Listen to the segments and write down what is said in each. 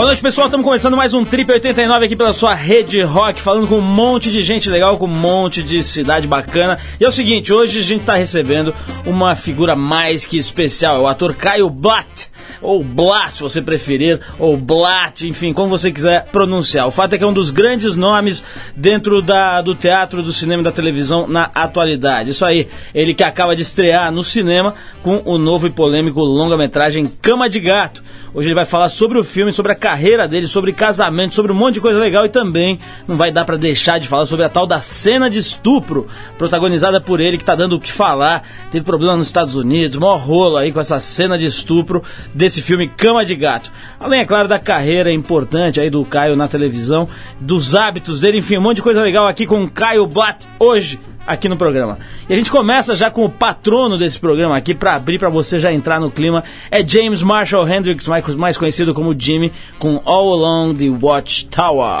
Boa noite, pessoal. Estamos começando mais um Trip 89 aqui pela sua rede rock, falando com um monte de gente legal, com um monte de cidade bacana. E é o seguinte, hoje a gente está recebendo uma figura mais que especial, é o ator Caio Blatt ou Blas, se você preferir, ou Blatt, enfim, como você quiser pronunciar. O fato é que é um dos grandes nomes dentro da, do teatro, do cinema e da televisão na atualidade. Isso aí, ele que acaba de estrear no cinema com o novo e polêmico longa-metragem Cama de Gato. Hoje ele vai falar sobre o filme, sobre a carreira dele, sobre casamento, sobre um monte de coisa legal e também não vai dar para deixar de falar sobre a tal da cena de estupro, protagonizada por ele, que tá dando o que falar. Teve problema nos Estados Unidos, maior rolo aí com essa cena de estupro desse filme Cama de Gato. Além, é claro, da carreira importante aí do Caio na televisão, dos hábitos dele, enfim, um monte de coisa legal aqui com o Caio Blatt hoje aqui no programa. E a gente começa já com o patrono desse programa aqui para abrir para você já entrar no clima. É James Marshall Hendrix, mais conhecido como Jimmy, com All Along the Watchtower.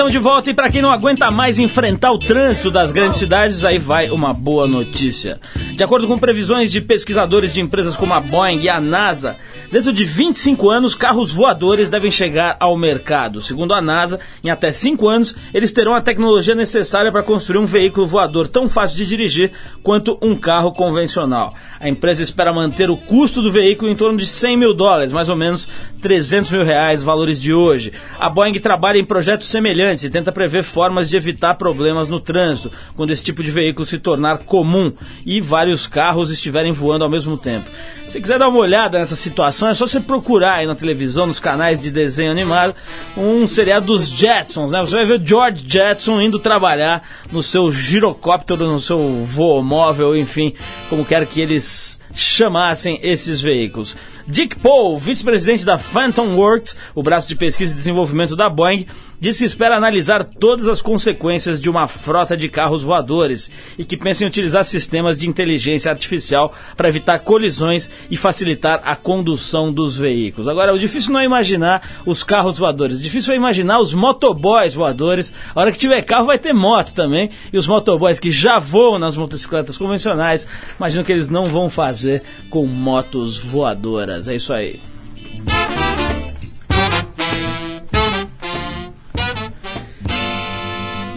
então de volta e para quem não aguenta mais enfrentar o trânsito das grandes cidades, aí vai uma boa notícia. De acordo com previsões de pesquisadores de empresas como a Boeing e a NASA, dentro de 25 anos, carros voadores devem chegar ao mercado. Segundo a NASA, em até 5 anos, eles terão a tecnologia necessária para construir um veículo voador tão fácil de dirigir quanto um carro convencional. A empresa espera manter o custo do veículo em torno de 100 mil dólares, mais ou menos 300 mil reais, valores de hoje. A Boeing trabalha em projetos semelhantes e tenta prever formas de evitar problemas no trânsito, quando esse tipo de veículo se tornar comum e vários carros estiverem voando ao mesmo tempo. Se quiser dar uma olhada nessa situação, é só você procurar aí na televisão, nos canais de desenho animado, um seriado dos Jetsons, né? Você vai ver George Jetson indo trabalhar no seu girocóptero, no seu voo móvel, enfim, como quer que eles chamassem esses veículos. Dick Paul, vice-presidente da Phantom Works, o braço de pesquisa e desenvolvimento da Boeing, disse que espera analisar todas as consequências de uma frota de carros voadores e que pensa em utilizar sistemas de inteligência artificial para evitar colisões e facilitar a condução dos veículos. Agora, o difícil não é imaginar os carros voadores, o difícil é imaginar os motoboys voadores. A hora que tiver carro vai ter moto também, e os motoboys que já voam nas motocicletas convencionais, imagino que eles não vão fazer com motos voadoras. É isso aí.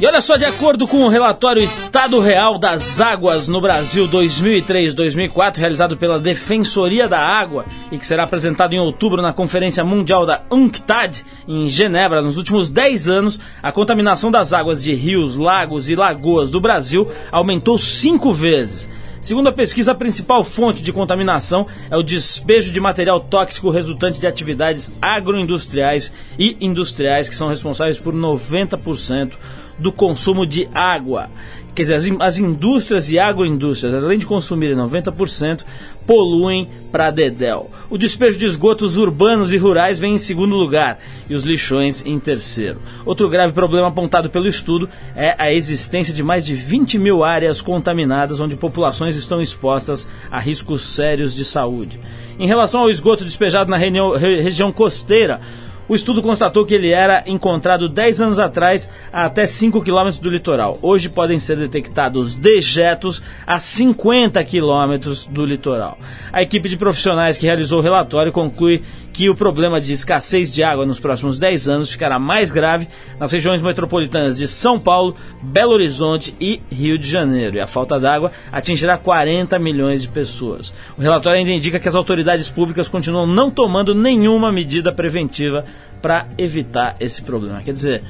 E olha só, de acordo com o relatório Estado Real das Águas no Brasil 2003-2004, realizado pela Defensoria da Água e que será apresentado em outubro na Conferência Mundial da UNCTAD em Genebra, nos últimos 10 anos, a contaminação das águas de rios, lagos e lagoas do Brasil aumentou cinco vezes. Segundo a pesquisa, a principal fonte de contaminação é o despejo de material tóxico resultante de atividades agroindustriais e industriais, que são responsáveis por 90% do consumo de água. Quer dizer, as, as indústrias e agroindústrias, além de consumirem 90%, poluem para dedéu. O despejo de esgotos urbanos e rurais vem em segundo lugar e os lixões em terceiro. Outro grave problema apontado pelo estudo é a existência de mais de 20 mil áreas contaminadas onde populações estão expostas a riscos sérios de saúde. Em relação ao esgoto despejado na região costeira, o estudo constatou que ele era encontrado 10 anos atrás a até 5 quilômetros do litoral. Hoje podem ser detectados dejetos a 50 quilômetros do litoral. A equipe de profissionais que realizou o relatório conclui que o problema de escassez de água nos próximos 10 anos ficará mais grave nas regiões metropolitanas de São Paulo, Belo Horizonte e Rio de Janeiro. E a falta d'água atingirá 40 milhões de pessoas. O relatório ainda indica que as autoridades públicas continuam não tomando nenhuma medida preventiva para evitar esse problema. Quer dizer,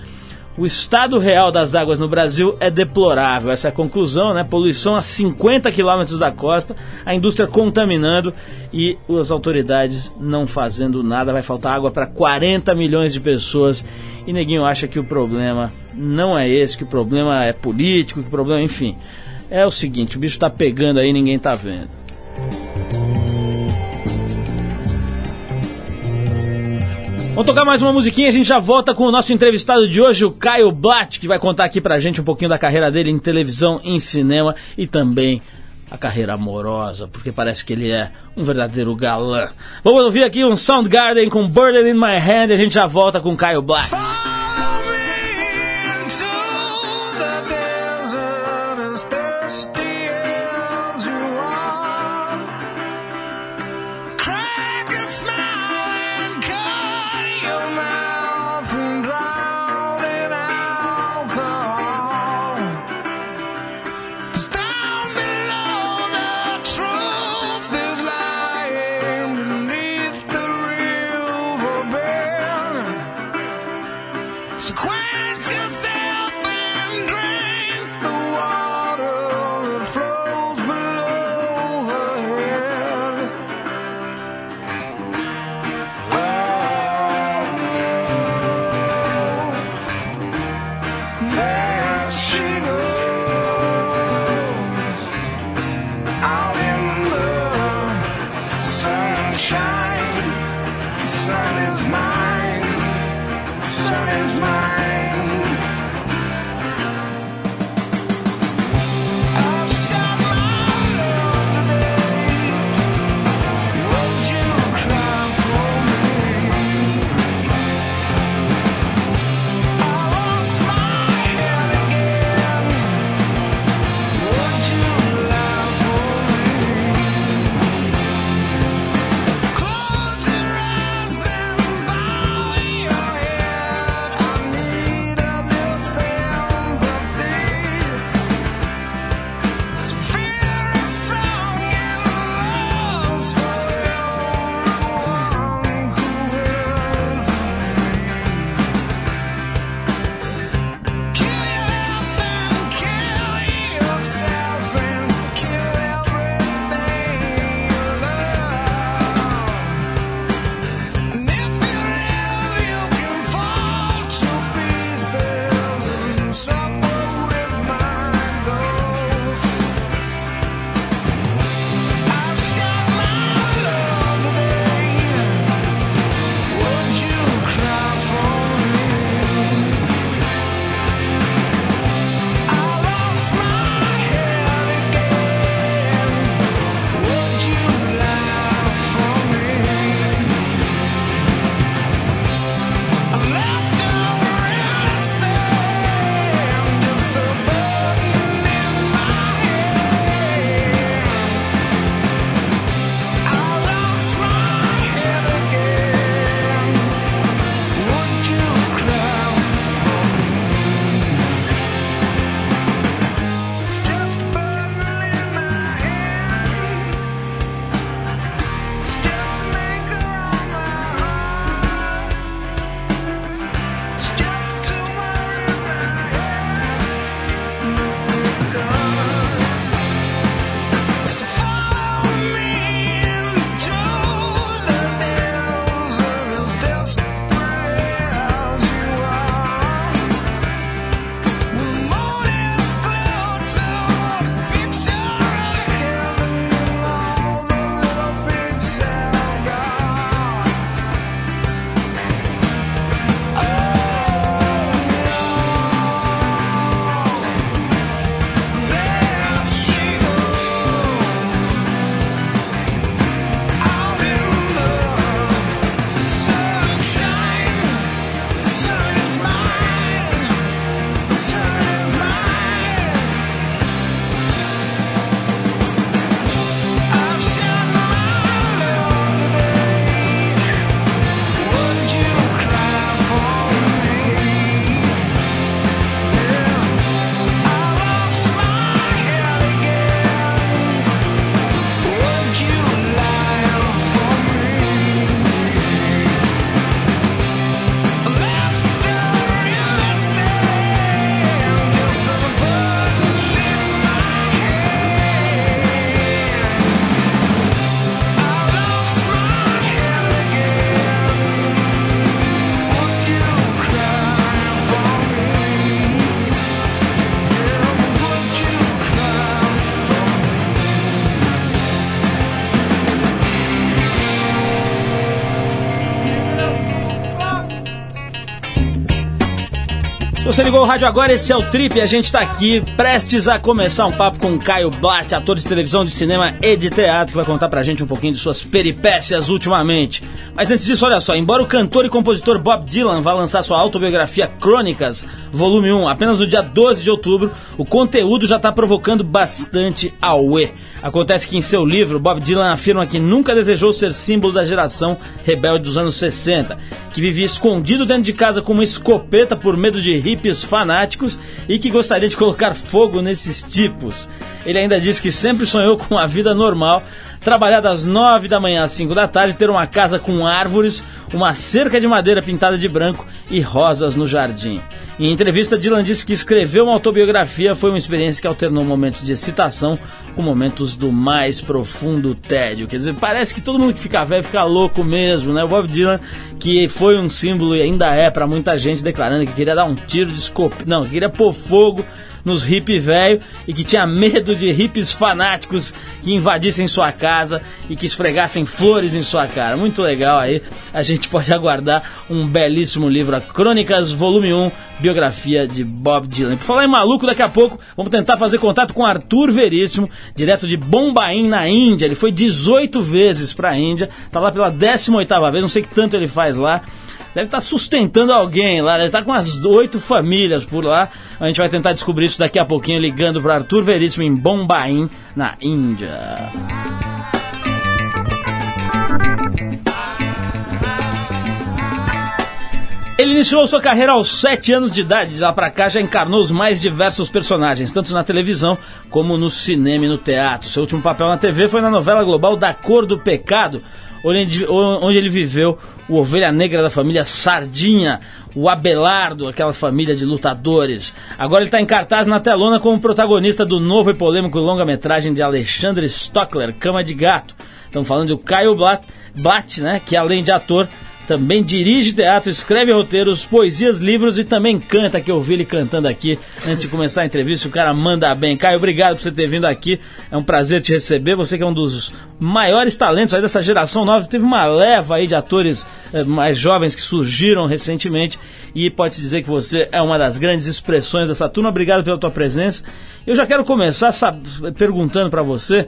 o estado real das águas no Brasil é deplorável. Essa é a conclusão, né? Poluição a 50 quilômetros da costa, a indústria contaminando e as autoridades não fazendo nada. Vai faltar água para 40 milhões de pessoas. E neguinho acha que o problema não é esse, que o problema é político, que o problema, enfim. É o seguinte, o bicho tá pegando aí, ninguém tá vendo. Vamos tocar mais uma musiquinha, a gente já volta com o nosso entrevistado de hoje, o Caio Blatt, que vai contar aqui pra gente um pouquinho da carreira dele em televisão, em cinema e também a carreira amorosa, porque parece que ele é um verdadeiro galã. Vamos ouvir aqui um Soundgarden com Burden in My Hand e a gente já volta com o Caio Blatt. Você ligou o rádio agora, esse é o Trip e a gente tá aqui prestes a começar um papo com Caio Blatt, ator de televisão, de cinema e de teatro, que vai contar pra gente um pouquinho de suas peripécias ultimamente. Mas antes disso, olha só, embora o cantor e compositor Bob Dylan vá lançar sua autobiografia Crônicas, volume 1, apenas no dia 12 de outubro, o conteúdo já tá provocando bastante auê. Acontece que em seu livro, Bob Dylan afirma que nunca desejou ser símbolo da geração rebelde dos anos 60, que vivia escondido dentro de casa com uma escopeta por medo de hippies fanáticos e que gostaria de colocar fogo nesses tipos. Ele ainda diz que sempre sonhou com a vida normal, trabalhar das 9 da manhã às 5 da tarde, ter uma casa com árvores, uma cerca de madeira pintada de branco e rosas no jardim. Em entrevista, Dylan disse que escrever uma autobiografia foi uma experiência que alternou momentos de excitação com momentos do mais profundo tédio. Quer dizer, parece que todo mundo que fica velho fica louco mesmo, né? O Bob Dylan, que foi um símbolo e ainda é para muita gente, declarando que queria dar um tiro de escopeta, não, que queria pôr fogo nos hippie velho e que tinha medo de hippies fanáticos que invadissem sua casa e que esfregassem flores em sua cara. Muito legal aí. A gente pode aguardar um belíssimo livro, a Crônicas Volume 1, biografia de Bob Dylan. Por falar em maluco, daqui a pouco vamos tentar fazer contato com Arthur Veríssimo, direto de Bombaim, na Índia. Ele foi 18 vezes para a Índia, tá lá pela 18ª vez, não sei que tanto ele faz lá deve estar tá sustentando alguém lá, deve estar tá com umas oito famílias por lá. A gente vai tentar descobrir isso daqui a pouquinho, ligando para Arthur Veríssimo em Bombaim, na Índia. Ele iniciou sua carreira aos 7 anos de idade. Lá pra cá já encarnou os mais diversos personagens, tanto na televisão como no cinema e no teatro. Seu último papel na TV foi na novela global Da Cor do Pecado, onde, ele viveu o ovelha negra da família Sardinha, o Abelardo, aquela família de lutadores. Agora ele está em cartaz na telona como protagonista do novo e polêmico longa-metragem de Alexandre Stockler, Cama de Gato. Estamos falando do Caio Blatt, Blatt, né, que além de ator também dirige teatro, escreve roteiros, poesias, livros e também canta, que eu ouvi ele cantando aqui antes de começar a entrevista. O cara manda bem. Caio, obrigado por você ter vindo aqui. É um prazer te receber. Você que é um dos maiores talentos aí dessa geração nova. Teve uma leva aí de atores eh, mais jovens que surgiram recentemente e pode-se dizer que você é uma das grandes expressões dessa turma. Obrigado pela tua presença. Eu já quero começar perguntando para você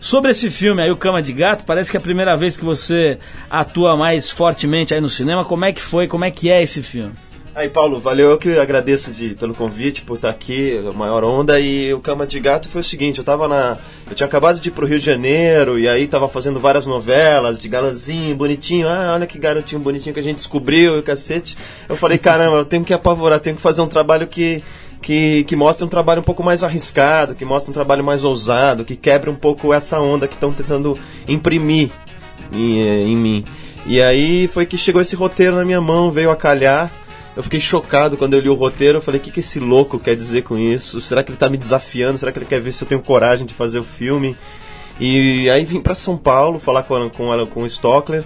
Sobre esse filme aí, O Cama de Gato, parece que é a primeira vez que você atua mais fortemente aí no cinema. Como é que foi? Como é que é esse filme? Aí, Paulo, valeu. Eu que agradeço de, pelo convite, por estar aqui, maior onda. E o Cama de Gato foi o seguinte: eu tava na. Eu tinha acabado de ir pro Rio de Janeiro e aí tava fazendo várias novelas de galãzinho, bonitinho. Ah, olha que garotinho bonitinho que a gente descobriu, o cacete. Eu falei, caramba, eu tenho que apavorar, tenho que fazer um trabalho que que, que mostra um trabalho um pouco mais arriscado, que mostra um trabalho mais ousado, que quebra um pouco essa onda que estão tentando imprimir em, eh, em, mim. E aí foi que chegou esse roteiro na minha mão, veio a calhar. Eu fiquei chocado quando eu li o roteiro. Eu falei: o que, que esse louco quer dizer com isso? Será que ele está me desafiando? Será que ele quer ver se eu tenho coragem de fazer o filme? E aí vim para São Paulo falar com, com, com o Stockler.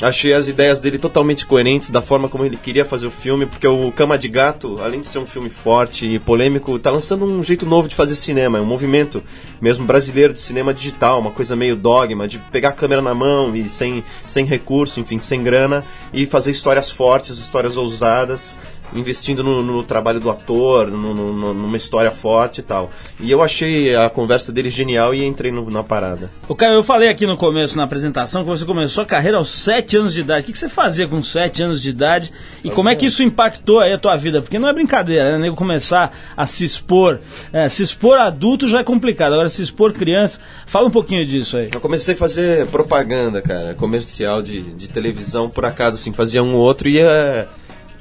Achei as ideias dele totalmente coerentes da forma como ele queria fazer o filme, porque o Cama de Gato, além de ser um filme forte e polêmico, está lançando um jeito novo de fazer cinema, é um movimento mesmo brasileiro de cinema digital, uma coisa meio dogma, de pegar a câmera na mão e sem, sem recurso, enfim, sem grana, e fazer histórias fortes, histórias ousadas, investindo no, no trabalho do ator, no, no, numa história forte e tal. E eu achei a conversa dele genial e entrei na parada. O Caio, eu falei aqui no começo, na apresentação, que você começou a carreira aos 7 anos de idade. O que, que você fazia com 7 anos de idade e como é que isso impactou aí a tua vida? Porque não é brincadeira, né? começar a se expor. É, se expor adulto já é complicado, agora se expor criança. Fala um pouquinho disso aí. Eu comecei a fazer propaganda, cara, comercial de, de televisão, por acaso, assim, fazia um ou outro e ia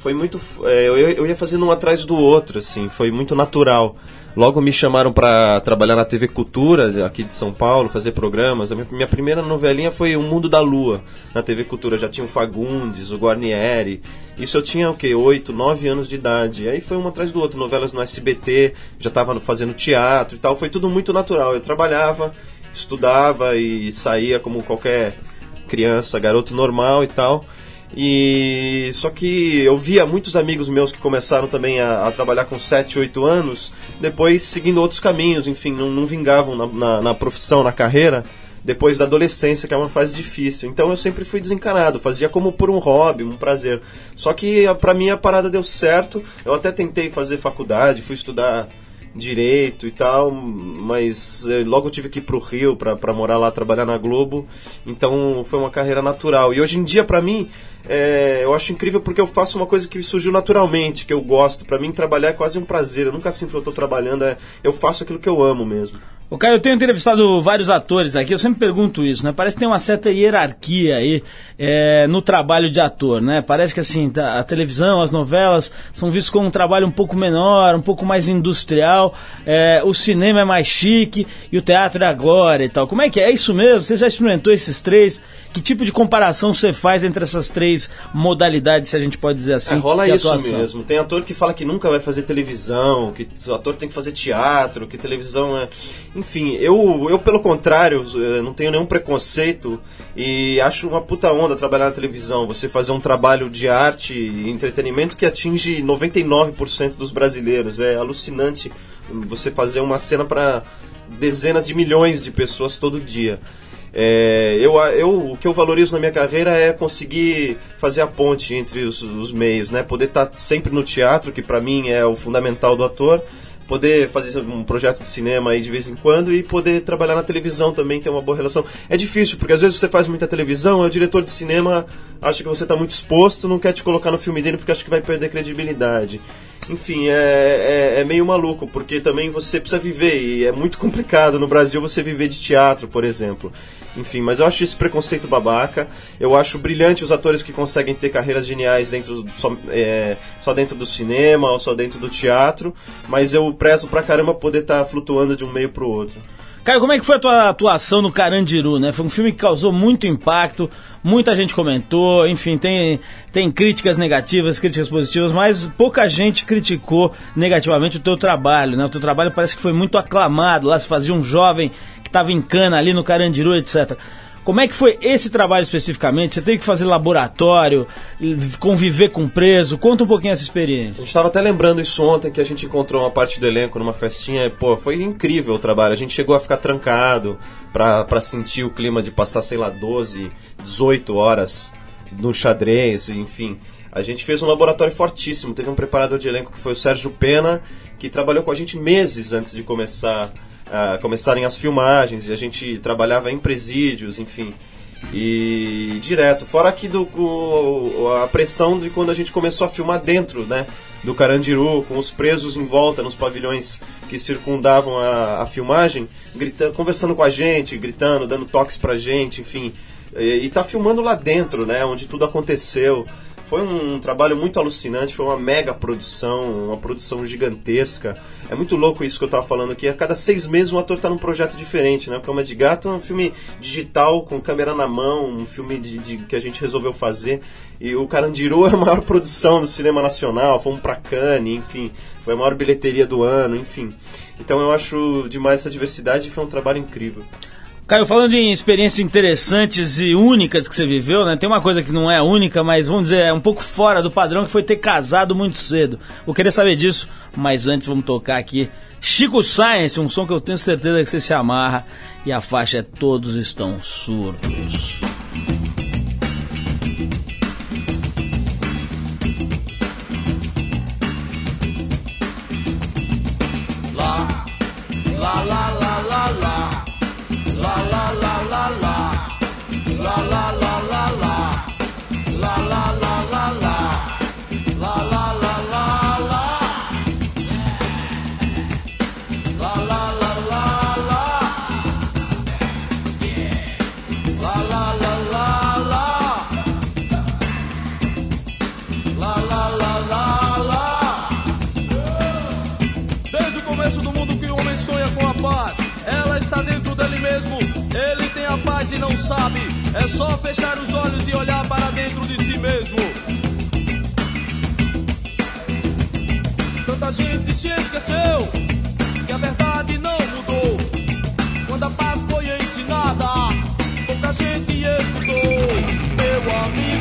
foi muito. É, eu, eu ia fazendo um atrás do outro, assim, foi muito natural. Logo me chamaram para trabalhar na TV Cultura, aqui de São Paulo, fazer programas. A minha, minha, primeira novelinha foi O Mundo da Lua, na TV Cultura. Já tinha o Fagundes, o Guarnieri. Isso eu tinha o quê? 8, 9 anos de idade. Aí foi um atrás do outro. Novelas no SBT, já estava fazendo teatro e tal. Foi tudo muito natural. Eu trabalhava, estudava e saía como qualquer criança, garoto normal e tal. E só que eu via muitos amigos meus que começaram também a, a trabalhar com 7, 8 anos, depois seguindo outros caminhos, enfim, não, não vingavam na, na, na, profissão, na carreira, depois da adolescência, que é uma fase difícil. Então eu sempre fui desencanado, fazia como por um hobby, um prazer. Só que a- pra mim a parada deu certo. Eu até tentei fazer faculdade, fui estudar direito e tal, mas eh, logo tive que ir pro Rio pra morar lá, trabalhar na Globo. Então foi uma carreira natural. E hoje em dia, pra mim, é, eu acho incrível porque eu faço uma coisa que surgiu naturalmente, que eu gosto. Pra mim, trabalhar é quase um prazer. Eu nunca sinto que eu tô trabalhando, é, eu faço aquilo que eu amo mesmo. O Caio, eu tenho entrevistado vários atores aqui, eu sempre pergunto isso, né? Parece que tem uma certa hierarquia aí é, no trabalho de ator, né? Parece que assim, tá- a televisão, as novelas são vistos como um trabalho um pouco menor, um pouco mais industrial, é, o cinema é mais chique e o teatro é a glória e tal. Como é que é? É isso mesmo? Você já experimentou esses três? Que tipo de comparação você faz entre essas três modalidades, se a gente pode dizer assim? É, rola isso atuação? mesmo. Tem ator que fala que nunca vai fazer televisão, que o ator tem que fazer teatro, que televisão é. Enfim, eu, eu pelo contrário, eh, não tenho nenhum preconceito e acho uma puta onda trabalhar na televisão. Você fazer um trabalho de arte e entretenimento que atinge 99% dos brasileiros. É alucinante você fazer uma cena para dezenas de milhões de pessoas todo dia. É, eu, eu, o que eu valorizo na minha carreira é conseguir fazer a ponte entre os, os meios, né? Poder estar sempre no teatro, que pra mim é o fundamental do ator, poder fazer um projeto de cinema aí de vez em quando e poder trabalhar na televisão também, ter uma boa relação. É difícil, porque às vezes você faz muita televisão, o diretor de cinema acha que você está muito exposto, não quer te colocar no filme dele porque acha que vai perder credibilidade. Enfim, é, é, é meio maluco, porque também você precisa viver, e é muito complicado no Brasil você viver de teatro, por exemplo. Enfim, mas eu acho esse preconceito babaca. Eu acho brilhante os atores que conseguem ter carreiras geniais dentro só, é, só dentro do cinema ou só dentro do teatro. Mas eu prezo pra caramba poder estar flutuando de um meio pro outro. Caio, como é que foi a tua atuação no Carandiru, né? Foi um filme que causou muito impacto, muita gente comentou, enfim, tem, tem críticas negativas, críticas positivas, mas pouca gente criticou negativamente o teu trabalho, né? O teu trabalho parece que foi muito aclamado, lá se fazia um jovem que estava em cana ali no Carandiru, etc. Como é que foi esse trabalho especificamente? Você teve que fazer laboratório, conviver com preso? Conta um pouquinho essa A experiência. gente estava até lembrando isso ontem, que a gente encontrou uma parte do elenco numa festinha. e, Pô, foi incrível o trabalho. A gente chegou a ficar trancado pra sentir o clima de passar, sei lá, 12, 18 horas no xadrez, enfim. A gente fez um laboratório fortíssimo. Teve um preparador de elenco que foi o Sérgio Pena, que trabalhou com a gente meses antes de começar a começarem as filmagens. E a gente trabalhava em presídios, enfim. E direto. Fora aqui do, o- a pressão de quando a gente começou a filmar dentro, né? Do Carandiru, com os presos em volta nos pavilhões que circundavam a, a filmagem, gritando, conversando com a gente, gritando, dando toques pra gente, enfim. E, e tá filmando lá dentro, né? Onde tudo aconteceu. Foi um trabalho muito alucinante, foi uma mega produção, uma produção gigantesca. É muito louco isso que eu tava falando aqui. A cada seis meses um ator tá num projeto diferente, né? Cama de Gato é um filme digital, com câmera na mão, um filme de, de- que a gente resolveu fazer. E o Carandiru é a maior produção do cinema nacional, fomos pra Cannes, enfim. Foi a maior bilheteria do ano, enfim. Então eu acho demais essa diversidade e foi um trabalho incrível. Caio, falando em experiências interessantes e únicas que você viveu, né? Tem uma coisa que não é única, mas vamos dizer, é um pouco fora do padrão, que foi ter casado muito cedo. Vou querer saber disso, mas antes vamos tocar aqui Chico Science, um som que eu tenho certeza que você se amarra, e a faixa é Todos Estão Surdos. Sabe. É só fechar os olhos e olhar para dentro de si mesmo. Tanta gente se esqueceu que a verdade não mudou. Quando a paz foi ensinada, pouca gente escutou. Meu amigo,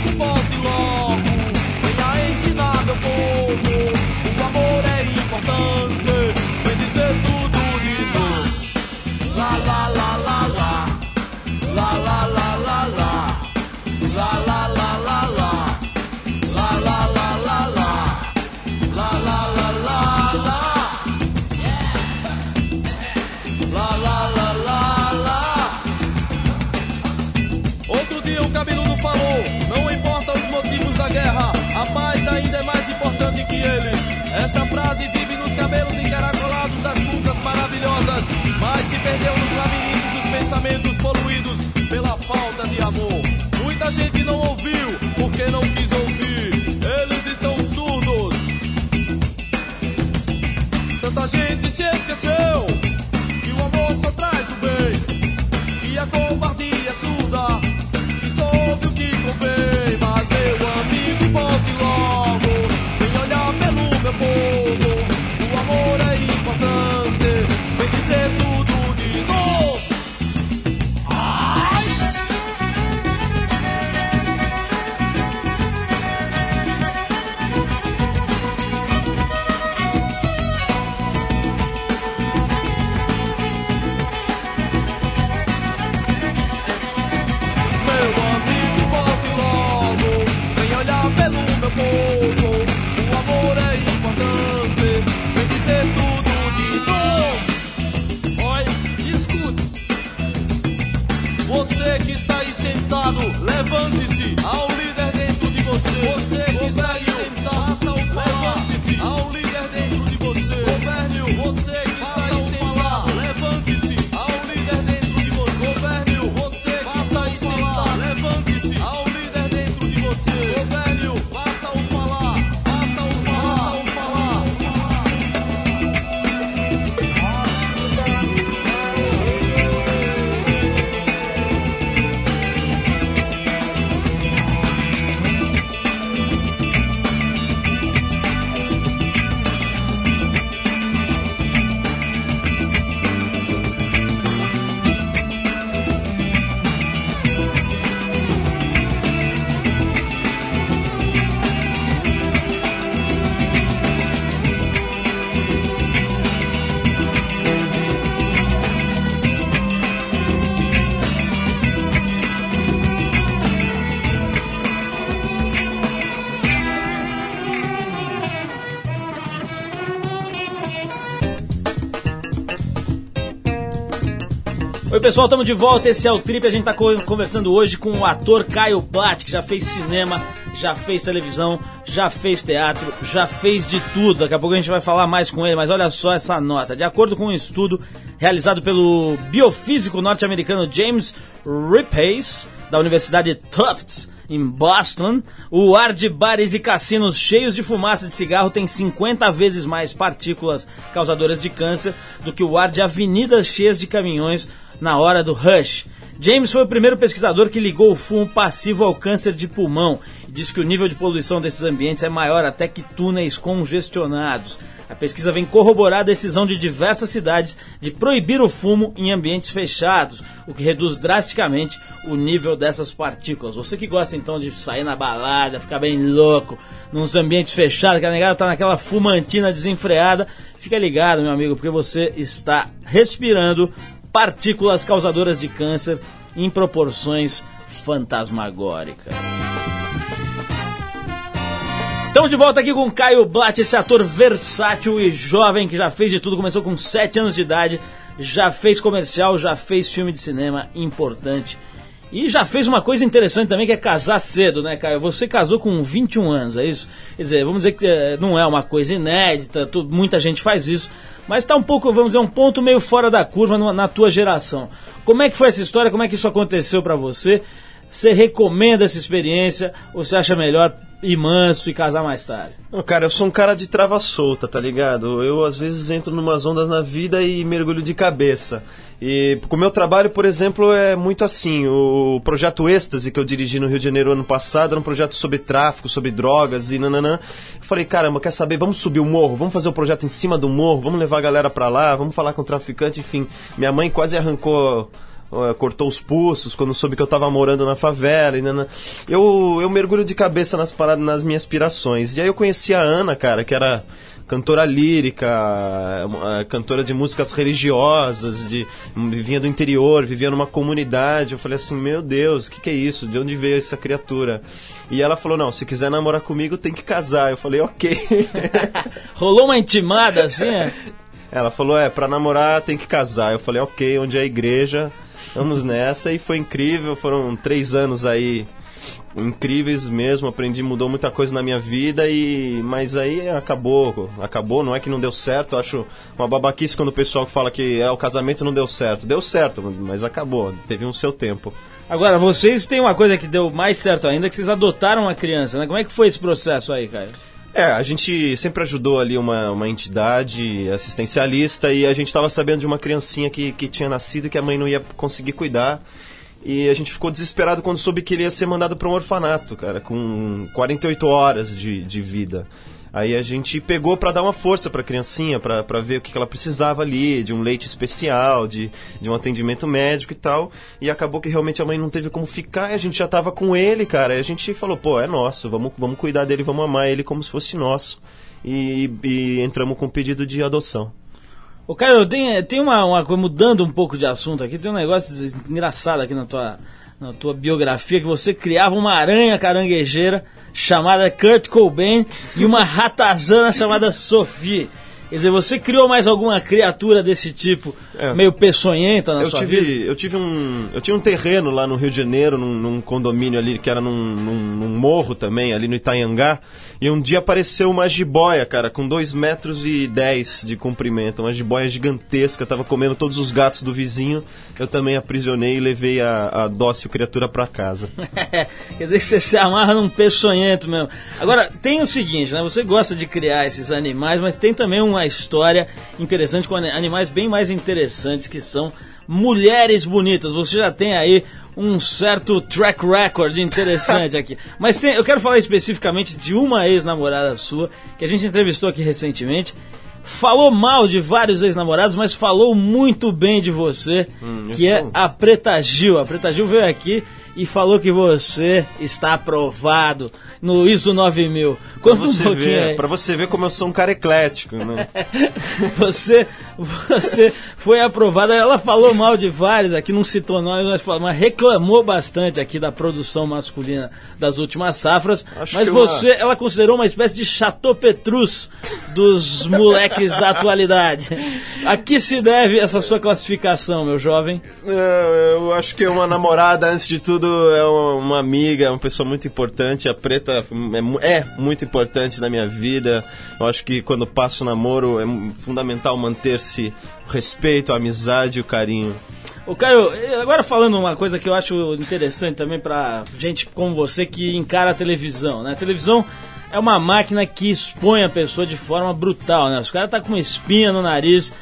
pessoal, estamos de volta. Esse é o Trip. A gente está conversando hoje com o ator Caio Blatt, que já fez cinema, já fez televisão, já fez teatro, já fez de tudo. Daqui a pouco a gente vai falar mais com ele, mas olha só essa nota. De acordo com um estudo realizado pelo biofísico norte-americano James Ripace, da Universidade Tufts, em Boston, o ar de bares e cassinos cheios de fumaça de cigarro tem 50 vezes mais partículas causadoras de câncer do que o ar de avenidas cheias de caminhões na hora do rush. James foi o primeiro pesquisador que ligou o fumo passivo ao câncer de pulmão e diz que o nível de poluição desses ambientes é maior até que túneis congestionados. A pesquisa vem corroborar a decisão de diversas cidades de proibir o fumo em ambientes fechados, o que reduz drasticamente o nível dessas partículas. Você que gosta então de sair na balada, ficar bem louco, nos ambientes fechados, que a negada tá naquela fumantina desenfreada, fica ligado, meu amigo, porque você está respirando partículas causadoras de câncer em proporções fantasmagóricas. Estamos de volta aqui com Caio Blatt, esse ator versátil e jovem que já fez de tudo, começou com 7 anos de idade, já fez comercial, já fez filme de cinema importante. E já fez uma coisa interessante também, que é casar cedo, né, Caio? Você casou com 21 anos, é isso? Quer dizer, vamos dizer que eh, não é uma coisa inédita, tu- muita gente faz isso, mas está um pouco, vamos dizer, um ponto meio fora da curva no- na tua geração. Como é que foi essa história? Como é que isso aconteceu pra você? Você recomenda essa experiência ou você acha melhor ir manso e casar mais tarde? Não, cara, eu sou um cara de trava solta, tá ligado? Eu às vezes entro numas ondas na vida e mergulho de cabeça. E o meu trabalho, por exemplo, é muito assim. O projeto Êxtase que eu dirigi no Rio de Janeiro ano passado era um projeto sobre tráfico, sobre drogas e nananã. Eu falei, caramba, quer saber? Vamos subir o morro, vamos fazer o projeto em cima do morro, vamos levar a galera pra lá, vamos falar com o traficante, enfim. Minha mãe quase arrancou cortou os pulsos quando soube que eu tava morando na favela. E. Eu, eu mergulho de cabeça nas paradas, nas minhas aspirações. E aí eu conheci a Ana, cara, que era cantora lírica, eh, cantora de músicas religiosas, de vivia do interior, vivia numa comunidade. Eu falei assim, meu Deus, o que, que é isso? De onde veio essa criatura? E ela falou, não, se quiser namorar comigo tem que casar. Eu falei, ok. Rolou uma intimada assim? é? Ela falou, é, pra namorar tem que casar. Eu falei, ok, onde é a igreja? Vamos nessa. E foi incrível, foram três anos aí incríveis mesmo, aprendi, mudou muita coisa na minha vida e mas aí acabou, acabou, não é que não deu certo, acho uma babaquice quando o pessoal fala que é, o casamento não deu certo. Deu certo, mas acabou, teve um seu tempo. Agora, vocês têm uma coisa que deu mais certo ainda, que vocês adotaram uma criança, né? Como é que foi esse processo aí, Caio? É, a gente sempre ajudou ali uma, uma entidade assistencialista e a gente estava sabendo de uma criancinha que, que tinha nascido e que a mãe não ia conseguir cuidar. E a gente ficou desesperado quando soube que ele ia ser mandado para um orfanato, cara, com 48 horas de, de vida. Aí a gente pegou para dar uma força para a criancinha, para ver o que, que ela precisava ali, de um leite especial, de, de um atendimento médico e tal. E acabou que realmente a mãe não teve como ficar, e a gente já tava com ele, cara. E a gente falou, pô, é nosso, vamos, vamos cuidar dele, vamos amar ele como se fosse nosso. E, e entramos com um pedido de adoção. Ô, Caio, tem, tem uma, uma mudando um pouco de assunto aqui, tem um negócio engraçado aqui na tua, na tua biografia, que você criava uma aranha caranguejeira chamada Kurt Cobain e uma ratazana chamada Sophie. Quer dizer, você criou mais alguma criatura desse tipo, É. meio peçonhenta na eu sua tive, vida? eu tive um, eu tinha um terreno lá no Rio de Janeiro, num, num condomínio ali que era num, num- num morro também, ali no Itanhangá. E um dia apareceu uma jiboia, cara, com 2 metros e 10 de comprimento, uma jiboia gigantesca, tava comendo todos os gatos do vizinho. Eu também aprisionei e levei a, a dócil criatura pra casa. Quer dizer que você se amarra num peçonhento mesmo. Agora, tem o seguinte, né? Você gosta de criar esses animais, mas tem também uma história interessante com ani- animais bem mais interessantes que são mulheres bonitas. Você já tem aí um certo track record interessante aqui. Mas tem- eu quero falar especificamente de uma ex-namorada sua que a gente entrevistou aqui recentemente. Falou mal de vários ex-namorados, mas falou muito bem de você, Hum, que é a Preta Gil. A Preta Gil veio aqui e falou que você está aprovado no ISO 9000. Pra Conta um você, pouquinho ver, aí. pra você ver como eu sou um cara eclético, né? Você, você foi aprovada. Ela falou mal de vários aqui, não citou nós, mas, falou- mas reclamou bastante aqui da produção masculina das últimas safras. Acho mas que uma- você, ela considerou uma espécie de Chateau Petrus dos moleques da atualidade. A que se deve essa sua classificação, meu jovem? É, Eu acho que uma namorada, antes de tudo, é uma amiga, é uma pessoa muito importante. A Preta é, é muito importante na minha vida. Eu acho que quando passo o namoro é fundamental manter-se o respeito, a amizade e o carinho. Ô Caio, agora falando uma coisa que eu acho interessante também pra gente como você que encara a televisão, né? A televisão é uma máquina que expõe a pessoa de forma brutal, né? Os caras tá com espinha no nariz,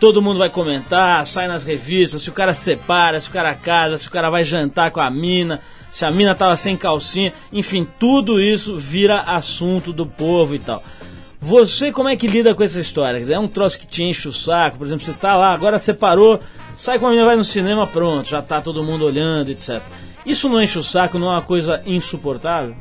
todo mundo vai comentar, sai nas revistas, se o cara separa, se o cara casa, se o cara vai jantar com a mina, se a mina tava sem calcinha, enfim, tudo isso vira assunto do povo e tal. Você como é que lida com essa história? É um troço que te enche o saco, por exemplo, você tá lá, agora separou, sai com a menina, vai no cinema, pronto, já tá todo mundo olhando, etc. Isso não enche o saco, não é uma coisa insuportável?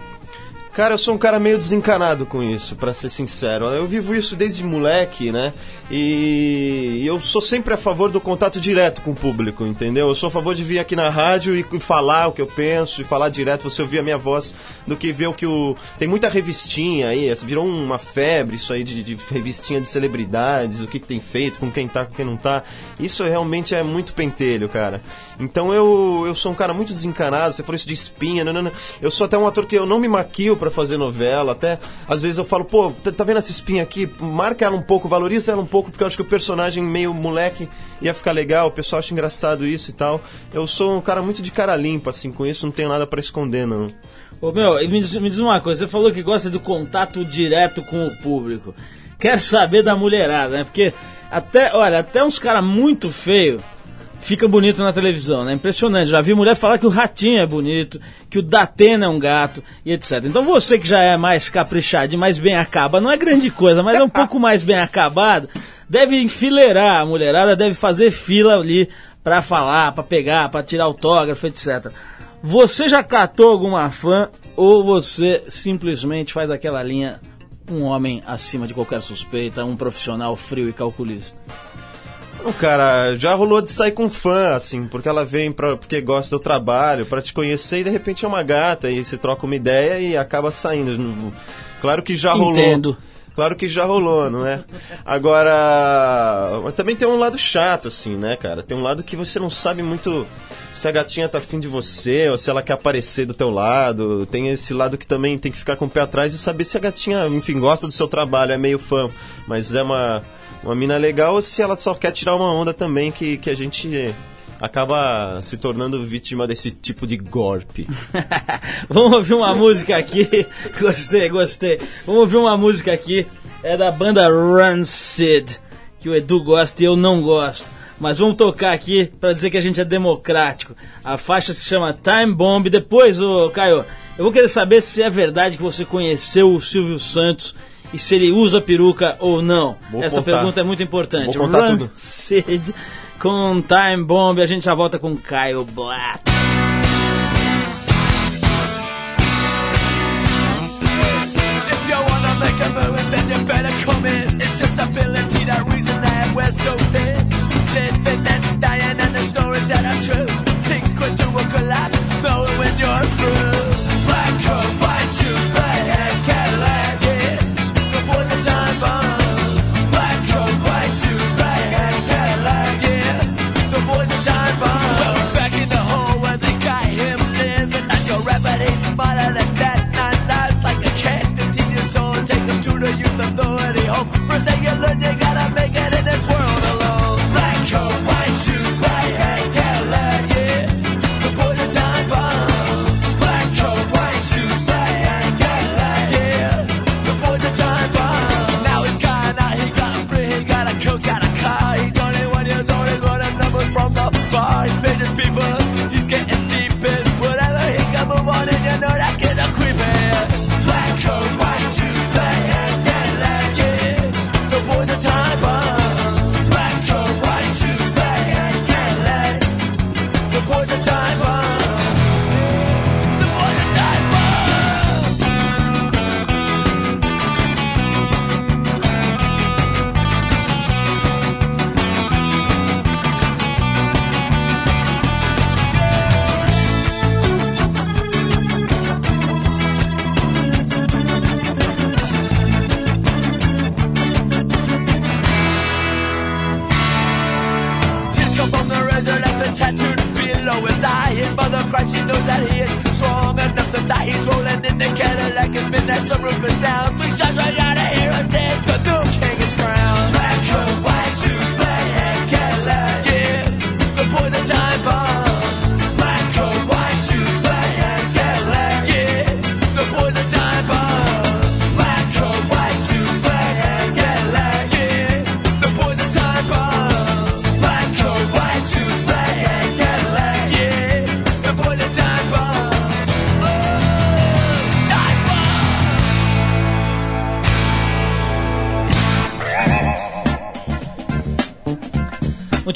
Cara, eu sou um cara meio desencanado com isso, pra ser sincero. Eu vivo isso desde moleque, né? E eu sou sempre a favor do contato direto com o público, entendeu? Eu sou a favor de vir aqui na rádio e falar o que eu penso, e falar direto, você ouvir a minha voz, do que ver o que o. Tem muita revistinha aí, virou uma febre isso aí de, de revistinha de celebridades, o que, que tem feito, com quem tá, com quem não tá. Isso realmente é muito pentelho, cara. Então eu, eu sou um cara muito desencanado, você falou isso de espinha, não, não, não. Eu sou até um ator que eu não me maquio pra fazer novela, até às vezes eu falo, pô, tá, tá vendo essa espinha aqui? Marca ela um pouco, valoriza ela um pouco, porque eu acho que o personagem meio moleque ia ficar legal, o pessoal acha engraçado isso e tal. Eu sou um cara muito de cara limpa, assim, com isso não tenho nada pra esconder, não. Ô meu, me diz, me diz uma coisa, você falou que gosta do contato direto com o público. Quero saber da mulherada, né? Porque até, olha, até uns caras muito feios fica bonito na televisão, né? Impressionante. Já vi mulher falar que o ratinho é bonito, que o Datena é um gato e etc. Então você que já é mais caprichado e mais bem acaba, não é grande coisa, mas é um pouco mais bem acabado, deve enfileirar a mulherada, deve fazer fila ali pra falar, pra pegar, pra tirar autógrafo, etc. Você já catou alguma fã ou você simplesmente faz aquela linha um homem acima de qualquer suspeita, um profissional frio e calculista? Não, cara, já rolou de sair com fã, assim, porque ela vem pra, porque gosta do trabalho, pra te conhecer e de repente é uma gata e você troca uma ideia e acaba saindo. Claro que já rolou. Entendo. Claro que já rolou, não é? Agora, também tem um lado chato, assim, né, cara? Tem um lado que você não sabe muito se a gatinha tá afim de você ou se ela quer aparecer do teu lado. Tem esse lado que também tem que ficar com o pé atrás e saber se a gatinha, enfim, gosta do seu trabalho, é meio fã, mas é uma, uma mina legal ou se ela só quer tirar uma onda também que, que a gente acaba se tornando vítima desse tipo de golpe. Vamos ouvir uma música aqui. Gostei, gostei. Vamos ouvir uma música aqui. É da banda Rancid, que o Edu gosta e eu não gosto. Mas vamos tocar aqui para dizer que a gente é democrático. A faixa se chama Time Bomb. Depois, ô Caio, eu vou querer saber se é verdade que você conheceu o Silvio Santos e se ele usa peruca ou não. Vou Essa contar. pergunta é muito importante. Vou contar tudo. Rancid com Time Bomb. A gente já volta com Caio Black. If you wanna make a move, then you better come in. It's just ability, that reason that we're so thin. Living and dying, and the stories that are true. Sink into a collapse, know when you're through. Black coat, you're the learning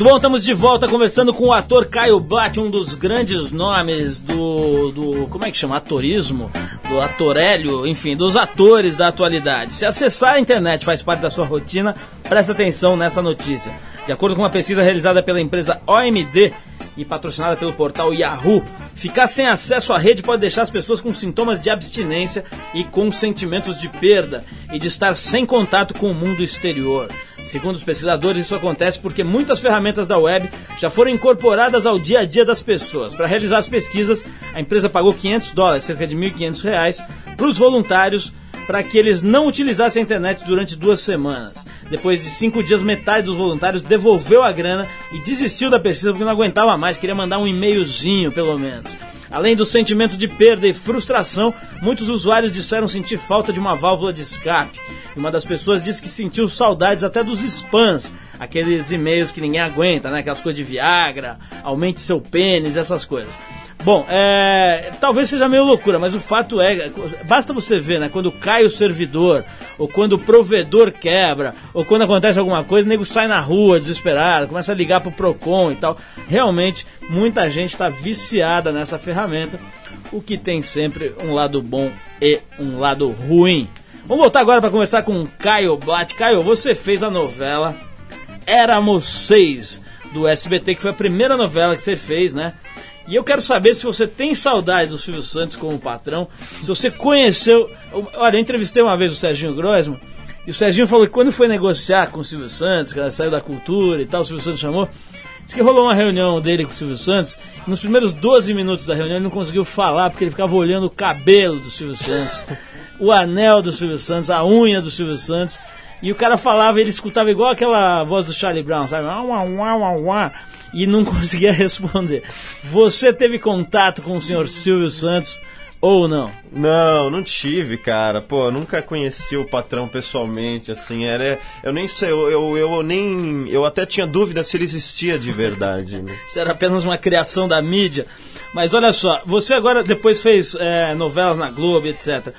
Muito bom, estamos de volta conversando com o ator Caio Blatt, um dos grandes nomes do, do. Como é que chama? Atorismo? Do atorélio, enfim, dos atores da atualidade. Se acessar a internet faz parte da sua rotina, presta atenção nessa notícia. De acordo com uma pesquisa realizada pela empresa OMD e patrocinada pelo portal Yahoo, ficar sem acesso à rede pode deixar as pessoas com sintomas de abstinência e com sentimentos de perda e de estar sem contato com o mundo exterior. Segundo os pesquisadores, isso acontece porque muitas ferramentas da web já foram incorporadas ao dia a dia das pessoas. Para realizar as pesquisas, a empresa pagou 500 dólares, cerca de 1.500 reais, para os voluntários para que eles não utilizassem a internet durante duas semanas. Depois de cinco dias, metade dos voluntários devolveu a grana e desistiu da pesquisa porque não aguentava mais, queria mandar um e-mailzinho pelo menos. Além do sentimento de perda e frustração, muitos usuários disseram sentir falta de uma válvula de escape. Uma das pessoas disse que sentiu saudades até dos spams, aqueles e-mails que ninguém aguenta, né? Aquelas coisas de Viagra, aumente seu pênis, essas coisas. Bom, é, talvez seja meio loucura, mas o fato é, basta você ver, né, quando cai o servidor, ou quando o provedor quebra, ou quando acontece alguma coisa, o nego sai na rua desesperado, começa a ligar pro Procon e tal. Realmente, muita gente está viciada nessa ferramenta, o que tem sempre um lado bom e um lado ruim. Vamos voltar agora para conversar com o Caio Blatt. Caio, você fez a novela Éramos Seis, do SBT, que foi a primeira novela que você fez, né? E eu quero saber se você tem saudade do Silvio Santos como patrão, se você conheceu. Olha, entrevistei uma vez o Serginho Grossman, e o Serginho falou que quando foi negociar com o Silvio Santos, que ela saiu da cultura e tal, o Silvio Santos chamou. Diz que rolou uma reunião dele com o Silvio Santos, nos primeiros 12 minutos da reunião ele não conseguiu falar, porque ele ficava olhando o cabelo do Silvio Santos, o anel do Silvio Santos, a unha do Silvio Santos. E o cara falava, ele escutava igual aquela voz do Charlie Brown, sabe? Uau, uau, uau, uau e não conseguia responder. Você teve contato com o senhor Silvio Santos ou não? Não, não tive, cara. Pô, nunca conheci o patrão pessoalmente, assim, era. Eu nem sei, eu, eu, eu nem. Eu até tinha dúvida se ele existia de verdade. Né? Isso era apenas uma criação da mídia. Mas olha só, você agora depois fez é, novelas na Globo, etc.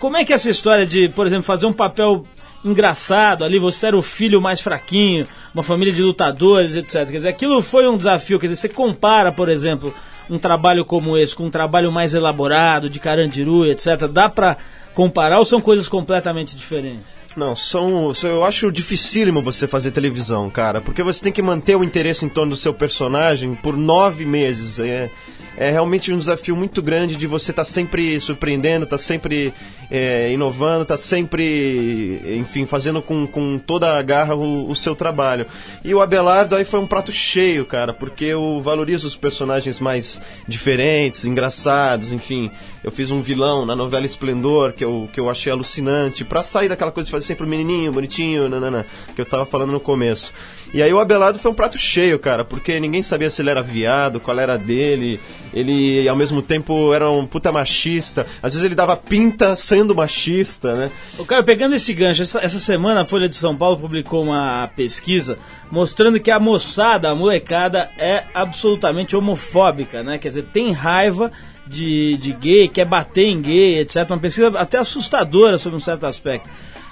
Como é que é essa história de, por exemplo, fazer um papel engraçado ali, você era o filho mais fraquinho, uma família de lutadores, etc. Quer dizer, aquilo foi um desafio. Quer dizer, você compara, por exemplo, um trabalho como esse com um trabalho mais elaborado, de Carandiru, etc. Dá pra comparar ou são coisas completamente diferentes? Não, são, são- eu acho dificílimo você fazer televisão, cara, porque você tem que manter o interesse em torno do seu personagem por nove meses. É, é realmente um desafio muito grande de você estar sempre surpreendendo, estar sempre é, inovando, estar sempre, enfim, fazendo com, com toda a garra o, o seu trabalho. E o Abelardo aí foi um prato cheio, cara, porque eu valorizo os personagens mais diferentes, engraçados, enfim. Eu fiz um vilão na novela Esplendor, que eu, que eu achei alucinante, pra sair daquela coisa de fazer sempre o menininho, bonitinho, nanana, que eu tava falando no começo. E aí o Abelardo foi um prato cheio, cara, porque ninguém sabia se ele era viado, qual era dele. Ele, ao mesmo tempo, era um puta machista. Às vezes ele dava pinta sendo machista, né? O cara, pegando esse gancho, essa, essa semana a Folha de São Paulo publicou uma pesquisa mostrando que a moçada, a molecada, é absolutamente homofóbica, né? Quer dizer, tem raiva de, de gay, quer bater em gay, etc. Uma pesquisa até assustadora sobre um certo aspecto.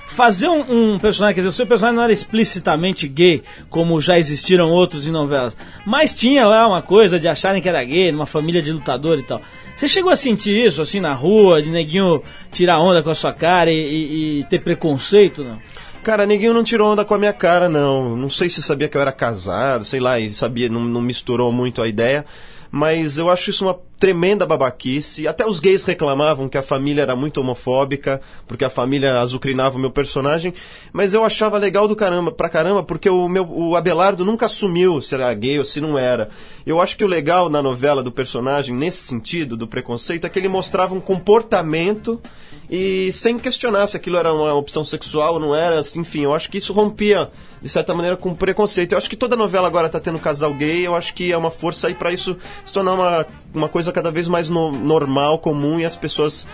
Fazer um, um personagem, quer dizer, o seu personagem não era explicitamente gay, como já existiram outros em novelas, mas tinha lá uma coisa de acharem que era gay, numa família de lutador e tal. Você chegou a sentir isso, assim, na rua, de neguinho tirar onda com a sua cara e, e- e ter preconceito, não? Cara, ninguém não tirou onda com a minha cara, não. Não sei se sabia que eu era casado, sei lá, e sabia, não, não misturou muito a ideia. Mas eu acho isso uma tremenda babaquice. Até os gays reclamavam que a família era muito homofóbica, porque a família azucrinava o meu personagem. Mas eu achava legal do caramba, pra caramba, porque o, meu, o Abelardo nunca assumiu se era gay ou se não era. Eu acho que o legal na novela do personagem, nesse sentido, do preconceito, é que ele mostrava um comportamento e sem questionar se aquilo era uma opção sexual ou não era, enfim, eu acho que isso rompia de certa maneira com preconceito. Eu acho que toda novela agora tá tendo casal gay, eu acho que é uma força aí para isso se tornar uma, uma coisa cada vez mais no- normal, comum e as pessoas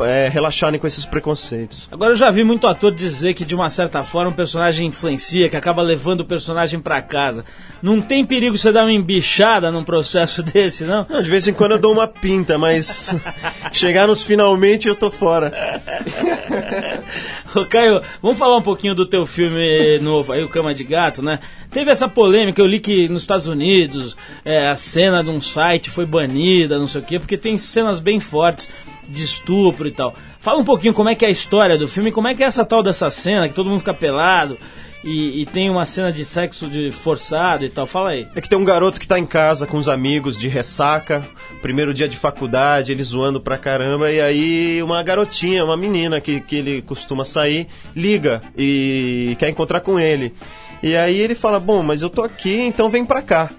é, relaxarem com esses preconceitos. Agora eu já vi muito ator dizer que de uma certa forma o personagem influencia, que acaba levando o personagem pra casa. Não tem perigo você dar uma embichada num processo desse, não? Não, de vez em quando eu dou uma pinta, mas chegar nos finalmente eu tô fora. Ô Caio, vamos falar um pouquinho do teu filme novo aí, o Cama de Gato, né? Teve essa polêmica, eu li que nos Estados Unidos é, a cena de um site foi banida, não sei o quê, porque tem cenas bem fortes de estupro e tal. Fala um pouquinho como é que é a história do filme, como é que é essa tal dessa cena, que todo mundo fica pelado e, e tem uma cena de sexo de forçado e tal. Fala aí. É que tem um garoto que tá em casa com os amigos de ressaca, primeiro dia de faculdade, ele zoando pra caramba, e aí uma garotinha, uma menina que, que ele costuma sair, liga e quer encontrar com ele. E aí ele fala: Bom, mas eu tô aqui, então vem pra cá.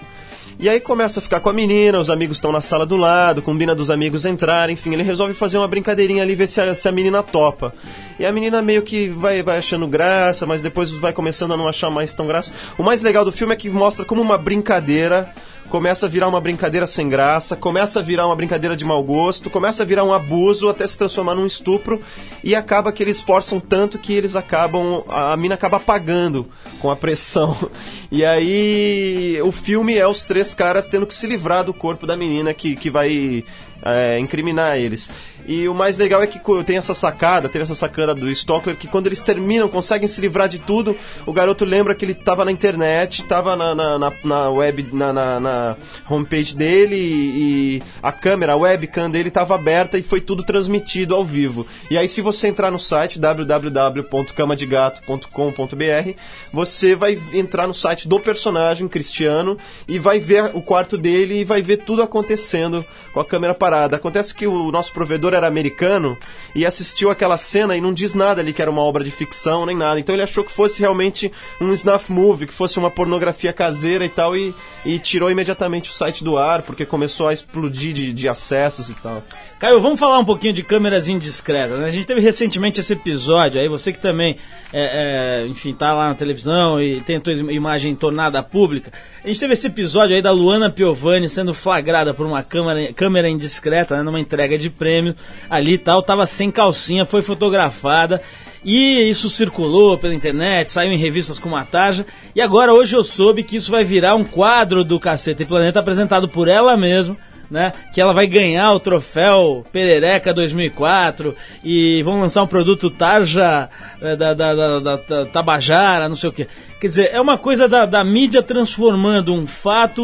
E aí começa a ficar com a menina, os amigos estão na sala do lado, combina dos amigos entrarem, enfim, ele resolve fazer uma brincadeirinha ali, ver se a, se a menina topa. E a menina meio que vai, vai achando graça, mas depois vai começando a não achar mais tão graça. O mais legal do filme é que mostra como uma brincadeira começa a virar uma brincadeira sem graça, começa a virar uma brincadeira de mau gosto, começa a virar um abuso até se transformar num estupro e acaba que eles forçam tanto que eles acabam a, mina acaba apagando com a pressão. E aí o filme é os três caras tendo que se livrar do corpo da menina que, que vai é, incriminar eles. E o mais legal é que tem essa sacada, teve essa sacada do Stockler, que quando eles terminam, conseguem se livrar de tudo, o garoto lembra que ele estava na internet, estava na, na, na, na web, na, na, na homepage dele e, e a câmera, a webcam dele estava aberta e foi tudo transmitido ao vivo. E aí se você entrar no site www.camadegato.com.br, você vai entrar no site do personagem Cristiano e vai ver o quarto dele e vai ver tudo acontecendo com a câmera parada. Acontece que o nosso provedor era americano e assistiu aquela cena e não diz nada ali que era uma obra de ficção nem nada. Então ele achou que fosse realmente um snuff movie, que fosse uma pornografia caseira e tal, e, e tirou imediatamente o site do ar, porque começou a explodir de, de acessos e tal. Caio, vamos falar um pouquinho de câmeras indiscretas. Né? A gente teve recentemente esse episódio aí, você que também, é, é, enfim, tá lá na televisão e tem a tua imagem tornada pública. A gente teve esse episódio aí da Luana Piovani sendo flagrada por uma câmera, câmera indiscreta, né, numa entrega de prêmio ali e tal, tava sem calcinha, foi fotografada. E isso circulou pela internet, saiu em revistas como a Tarja. E agora, hoje eu soube que isso vai virar um quadro do Caceta e Planeta apresentado por ela mesma né? Que ela vai ganhar o troféu Perereca 2004 e vão lançar um produto Tarja eh, da, da, da, da- Tabajara, não sei o que. Quer dizer, é uma coisa da, da mídia transformando um fato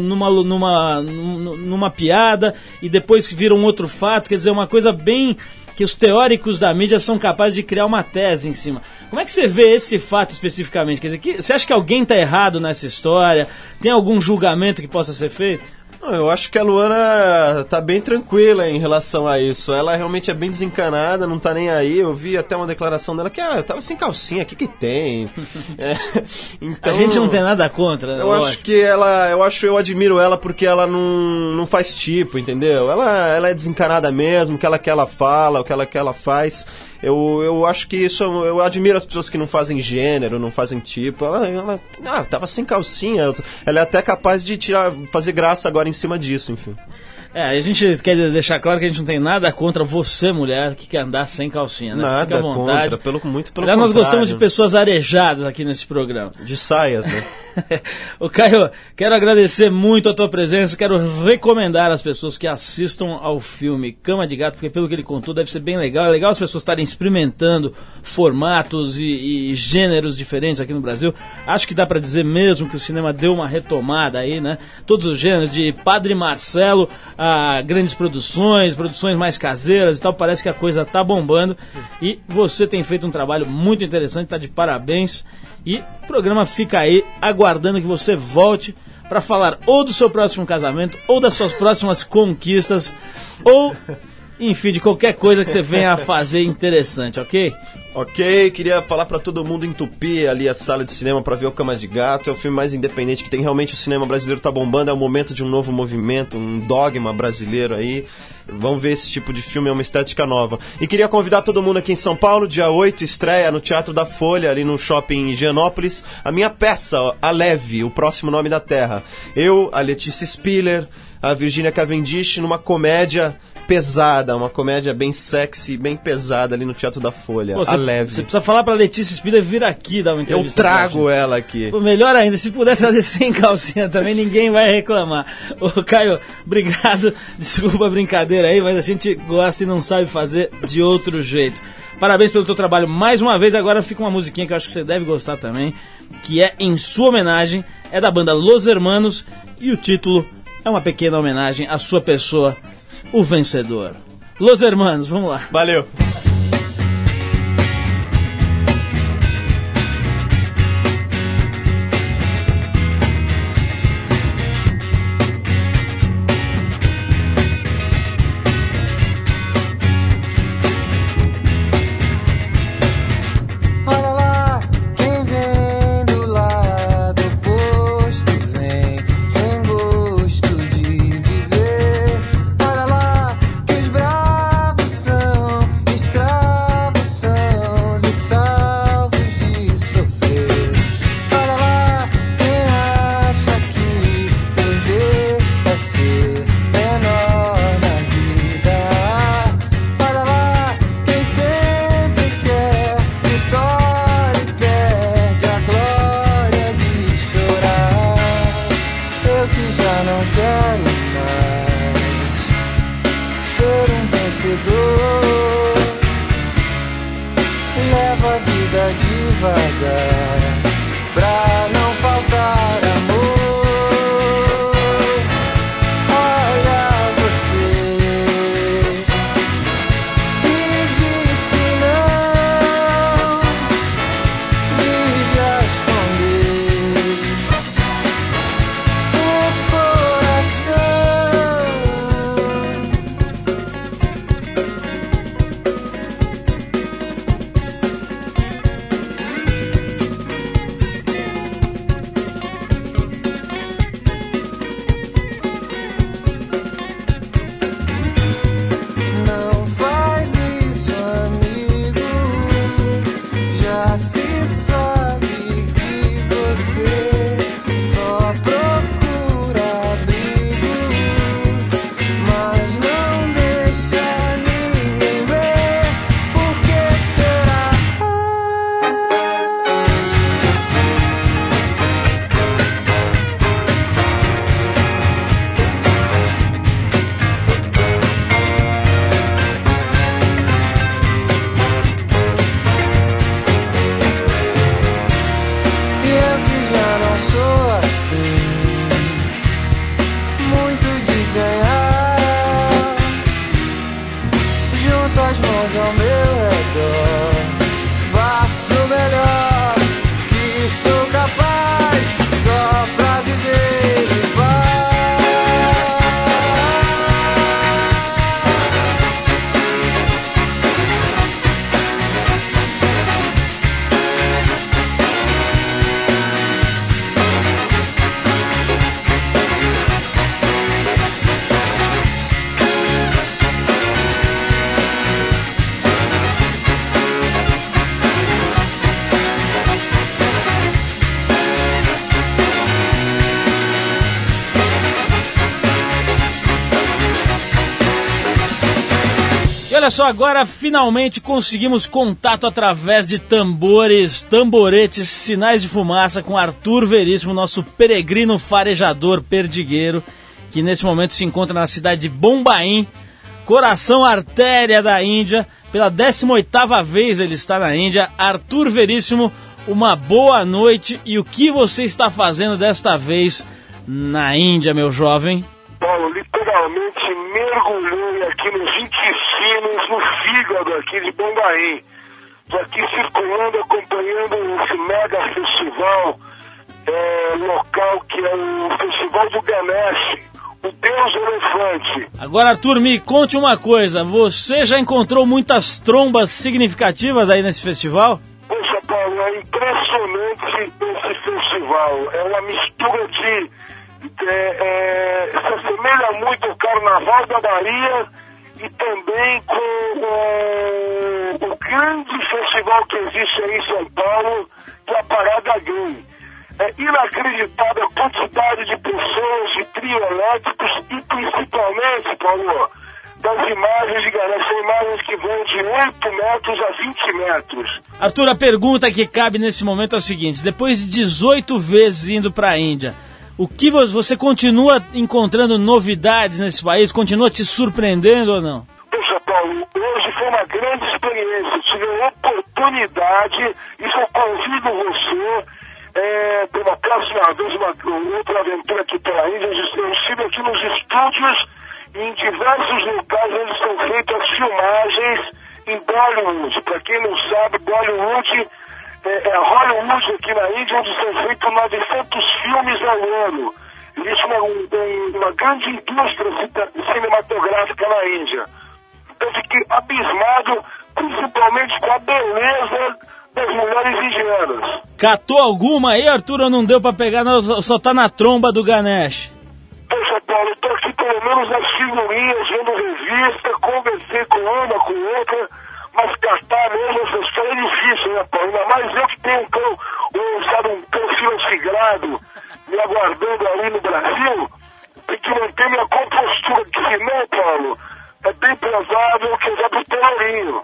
numa, numa, num- numa piada e depois que vira um outro fato. Quer dizer, é uma coisa bem que os teóricos da mídia são capazes de criar uma tese em cima. Como é que você vê esse fato especificamente? Quer dizer, que, você acha que alguém está errado nessa história? Tem algum julgamento que possa ser feito? Eu acho que a Luana tá bem tranquila em relação a isso. Ela realmente é bem desencanada, não tá nem aí. Eu vi até uma declaração dela que, ah, eu tava sem calcinha, o que que tem? É, então, A gente não tem nada contra, né? Eu acho lógico. que ela, eu acho, eu admiro ela porque ela não, não faz tipo, entendeu? Ela, ela é desencanada mesmo, o que ela quer ela fala, o que ela quer ela faz. Eu, eu acho que isso, eu admiro as pessoas que não fazem gênero, não fazem tipo. Ela, ela ah, tava sem calcinha. Ela é até capaz de tirar, fazer graça agora em cima disso, enfim. É, a gente quer deixar claro que a gente não tem nada contra você, mulher, que quer andar sem calcinha, né? Nada Fica à vontade. contra, pelo, muito pelo Aliás, nós gostamos de pessoas arejadas aqui nesse programa. De saia, né? o Caio, quero agradecer muito a tua presença, quero recomendar às pessoas que assistam ao filme Cama de Gato, porque pelo que ele contou deve ser bem legal. É legal as pessoas estarem experimentando formatos e, e gêneros diferentes aqui no Brasil. Acho que dá pra dizer mesmo que o cinema deu uma retomada aí, né? Todos os gêneros, de Padre Marcelo a grandes produções, produções mais caseiras e tal, parece que a coisa tá bombando. E você tem feito um trabalho muito interessante, tá de parabéns. E o programa fica aí aguardando que você volte para falar ou do seu próximo casamento, ou das suas próximas conquistas, ou, enfim, de qualquer coisa que você venha a fazer interessante, ok? Ok, queria falar pra todo mundo entupir ali a sala de cinema pra ver o Cama de Gato. É o filme mais independente que tem. Realmente o cinema brasileiro tá bombando. É o momento de um novo movimento, um dogma brasileiro aí. vão ver esse tipo de filme, é uma estética nova. E queria convidar todo mundo aqui em São Paulo, dia 8, estreia no Teatro da Folha, ali no shopping Higienópolis, a minha peça, A Leve, o próximo nome da Terra. Eu, a Letícia Spiller, a Virginia Cavendish, numa comédia pesada, uma comédia bem sexy, bem pesada ali no Teatro da Folha. Pô, a você- Leve. Você precisa falar pra Letícia Spiller vir aqui dar uma Eu entrevista. gente. trago ela aqui. Pô, Melhor ainda, se puder trazer sem calcinha também, ninguém vai reclamar. Ô, Caio, obrigado. Desculpa a brincadeira aí, mas a gente gosta e não sabe fazer de outro jeito. Parabéns pelo teu trabalho mais uma vez. Agora fica uma musiquinha que eu acho que você deve gostar também, que é em sua homenagem, é da banda Los Hermanos e o título é uma pequena homenagem à sua pessoa, o vencedor. Los Hermanos, vamos lá. Valeu. Olha só, agora finalmente conseguimos contato através de tambores, tamboretes, sinais de fumaça com Arthur Veríssimo, nosso peregrino farejador perdigueiro, que nesse momento se encontra na cidade de Bombaim, coração artéria da Índia. Pela 18ª vez ele está na Índia. Arthur Veríssimo, uma boa noite. E o que você está fazendo desta vez na Índia, meu jovem? Paulo, literalmente mergulhei aqui nos intestinos, no fígado aqui de Bombaim. Estou aqui circulando, acompanhando esse mega festival é, local que é o Festival do Ganesh, o Deus Elefante. Agora, Arthur, me conte uma coisa. Você já encontrou muitas trombas significativas aí nesse festival? Poxa, Paulo, é impressionante esse festival. É uma mistura de. É, é, se assemelha muito ao Carnaval da Bahia e também com o, o grande festival que existe aí em São Paulo, que é a Parada Gay. É inacreditável a quantidade de pessoas, de trio elétricos e principalmente, Paulo, das imagens de galera. São imagens que vão de 8 metros a 20 metros. Arthur, a pergunta que cabe nesse momento é a seguinte: depois de 18 vezes indo para a Índia, o que você, continua encontrando novidades nesse país? Continua te surpreendendo ou não? Poxa, Paulo, hoje foi uma grande experiência. Tive a oportunidade, isso eu convido você, é, uma próxima vez, uma outra aventura aqui pela Índia. Eu estive aqui nos estúdios e em diversos locais onde são feitas as filmagens em Bollywood. Para quem não sabe, Bollywood é, é Hollywood aqui na Índia, onde são feitos 900 filmes ao ano. Existe uma, um- uma grande indústria cinematográfica na Índia. Eu fiquei abismado, principalmente com a beleza das mulheres indianas. Catou alguma aí, Arthur, não deu pra pegar? Não, só- tá na tromba do Ganesh. Poxa, Paulo, eu tô aqui pelo menos nas figurinhas, vendo revista, conversei com uma, com outra, mas catar mesmo história é difícil, né, Paulo? Ainda mais eu que tenho um cão, um, sabe, um cão filossigrado me aguardando ali no Brasil, tem que manter minha compostura, que senão, Paulo, é bem provável que eu vá pro Pelourinho.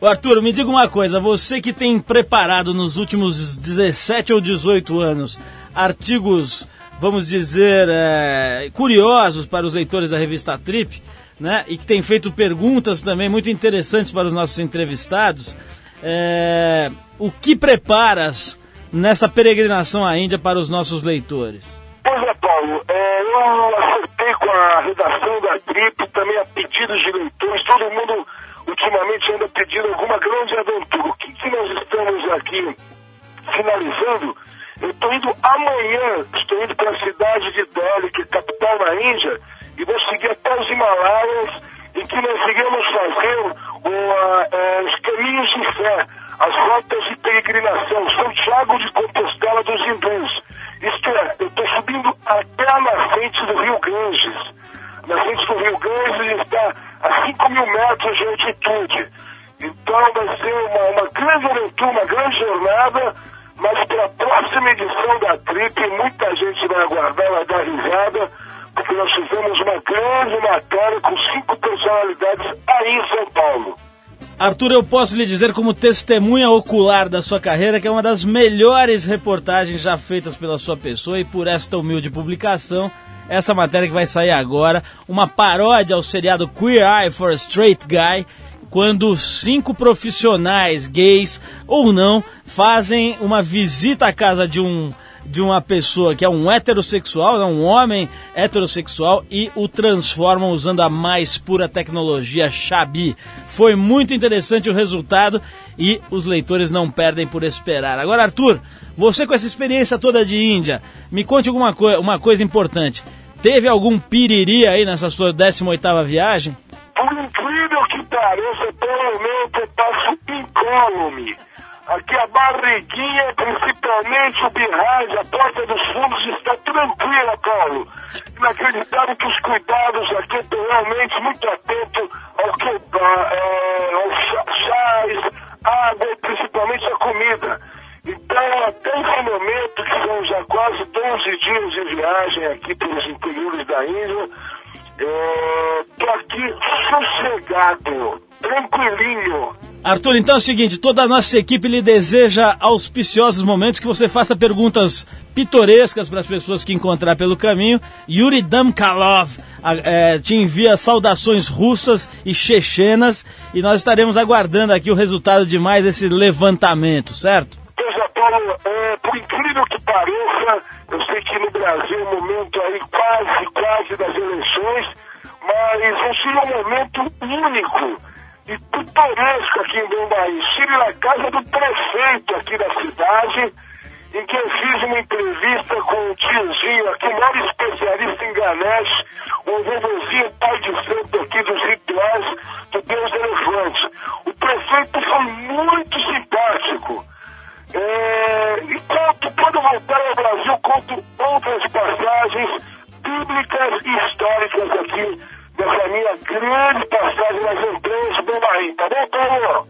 Arthur, me diga uma coisa, você que tem preparado nos últimos 17 ou 18 anos artigos, vamos dizer, é, curiosos para os leitores da revista Trip, né? E que tem feito perguntas também muito interessantes para os nossos entrevistados. é, o que preparas nessa peregrinação à Índia para os nossos leitores? Pois é, Paulo, é, eu acertei com a redação da Trip, também a pedidos de leitores, todo mundo ultimamente anda pedindo alguma grande aventura. O que, que nós estamos aqui finalizando? Eu estou indo amanhã, estou indo para a cidade de Delhi, que é capital da Índia, e vou seguir até os Himalaias, em que nós iremos fazer ah, eh, os caminhos de fé, as rotas de peregrinação, São Tiago de Compostela dos hindus. Isto é, eu estou subindo até a nascente do Rio Ganges. A nascente do Rio Ganges está a 5 mil metros de altitude. Então vai ser uma, uma grande aventura, uma grande jornada, mas para a próxima edição da Trip, muita gente vai aguardar, vai dar risada, porque nós fizemos uma grande matéria com cinco personalidades aí em São Paulo. Arthur, eu posso lhe dizer como testemunha ocular da sua carreira que é uma das melhores reportagens já feitas pela sua pessoa e por esta humilde publicação. Essa matéria que vai sair agora, uma paródia ao seriado Queer Eye for a Straight Guy, quando cinco profissionais gays ou não fazem uma visita à casa de um de uma pessoa que é um heterossexual, né, um homem heterossexual e o transformam usando a mais pura tecnologia Xabi. Foi muito interessante o resultado e os leitores não perdem por esperar. Agora, Arthur, você com essa experiência toda de Índia, me conte alguma coi uma coisa importante. Teve algum piriri aí nessa sua 18ª viagem? Por incrível que pareça, pelo momento eu passo incólume. Aqui a barriguinha, principalmente o behind, a porta dos fundos está tranquila, Paulo. Inacreditável que os cuidados aqui, estou realmente muito atento ao que dá, é, aos chá- chás, água e principalmente a comida. Então, até esse momento, que são já quase 12 dias de viagem aqui pelos interiores da Índia, estou aqui sossegado, tranquilinho. Arthur, então é o seguinte, toda a nossa equipe lhe deseja auspiciosos momentos que você faça perguntas pitorescas para as pessoas que encontrar pelo caminho. Yuri Damkalov é, te envia saudações russas e chechenas e nós estaremos aguardando aqui o resultado de mais esse levantamento, certo? É, por incrível que pareça, eu sei que no Brasil é um momento aí quase, quase das eleições, mas vai ser um momento único e pitoresco aqui em Bombaí. Estive na casa do prefeito aqui da cidade, em que eu fiz uma entrevista com o tiozinho aqui, o maior especialista em Ganesh, o vovozinho pai de santo aqui dos rituais do Deus Elefante. O prefeito foi muito simpático. É, e conto, quando voltar ao Brasil, conto outras passagens bíblicas e históricas aqui dessa minha grande passagem nas empresas do Bahia. Tá bom, Paulo?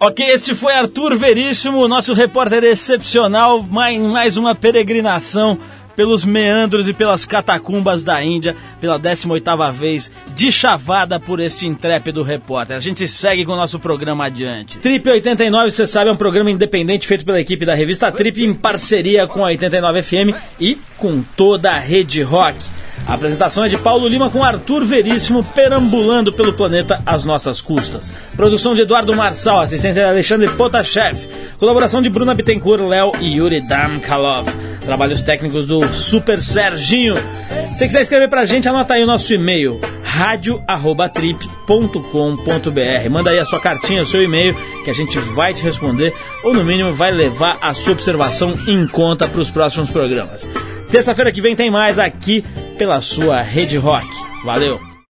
Ok, este foi Arthur Veríssimo, nosso repórter excepcional, mais, mais uma peregrinação pelos meandros e pelas catacumbas da Índia, pela 18ª vez, de chavada por este intrépido repórter. A gente segue com o nosso programa adiante. Trip 89, você sabe, é um programa independente feito pela equipe da revista Trip em parceria com a 89 FM e com toda a rede rock. A apresentação é de Paulo Lima com Arthur Veríssimo perambulando pelo planeta às nossas custas. Produção de Eduardo Marçal, assistência de Alexandre Potashev, colaboração de Bruna Bittencourt, Léo e Yuri Damkalov. Trabalhos técnicos do Super Serginho. Se quiser escrever pra gente, anota aí o nosso e-mail, radio@trip.com.br. Manda aí a sua cartinha, o seu e-mail, que a gente vai te responder ou no mínimo vai levar a sua observação em conta para os próximos programas. Terça-feira que vem tem mais aqui pela sua Rede Rock. Valeu!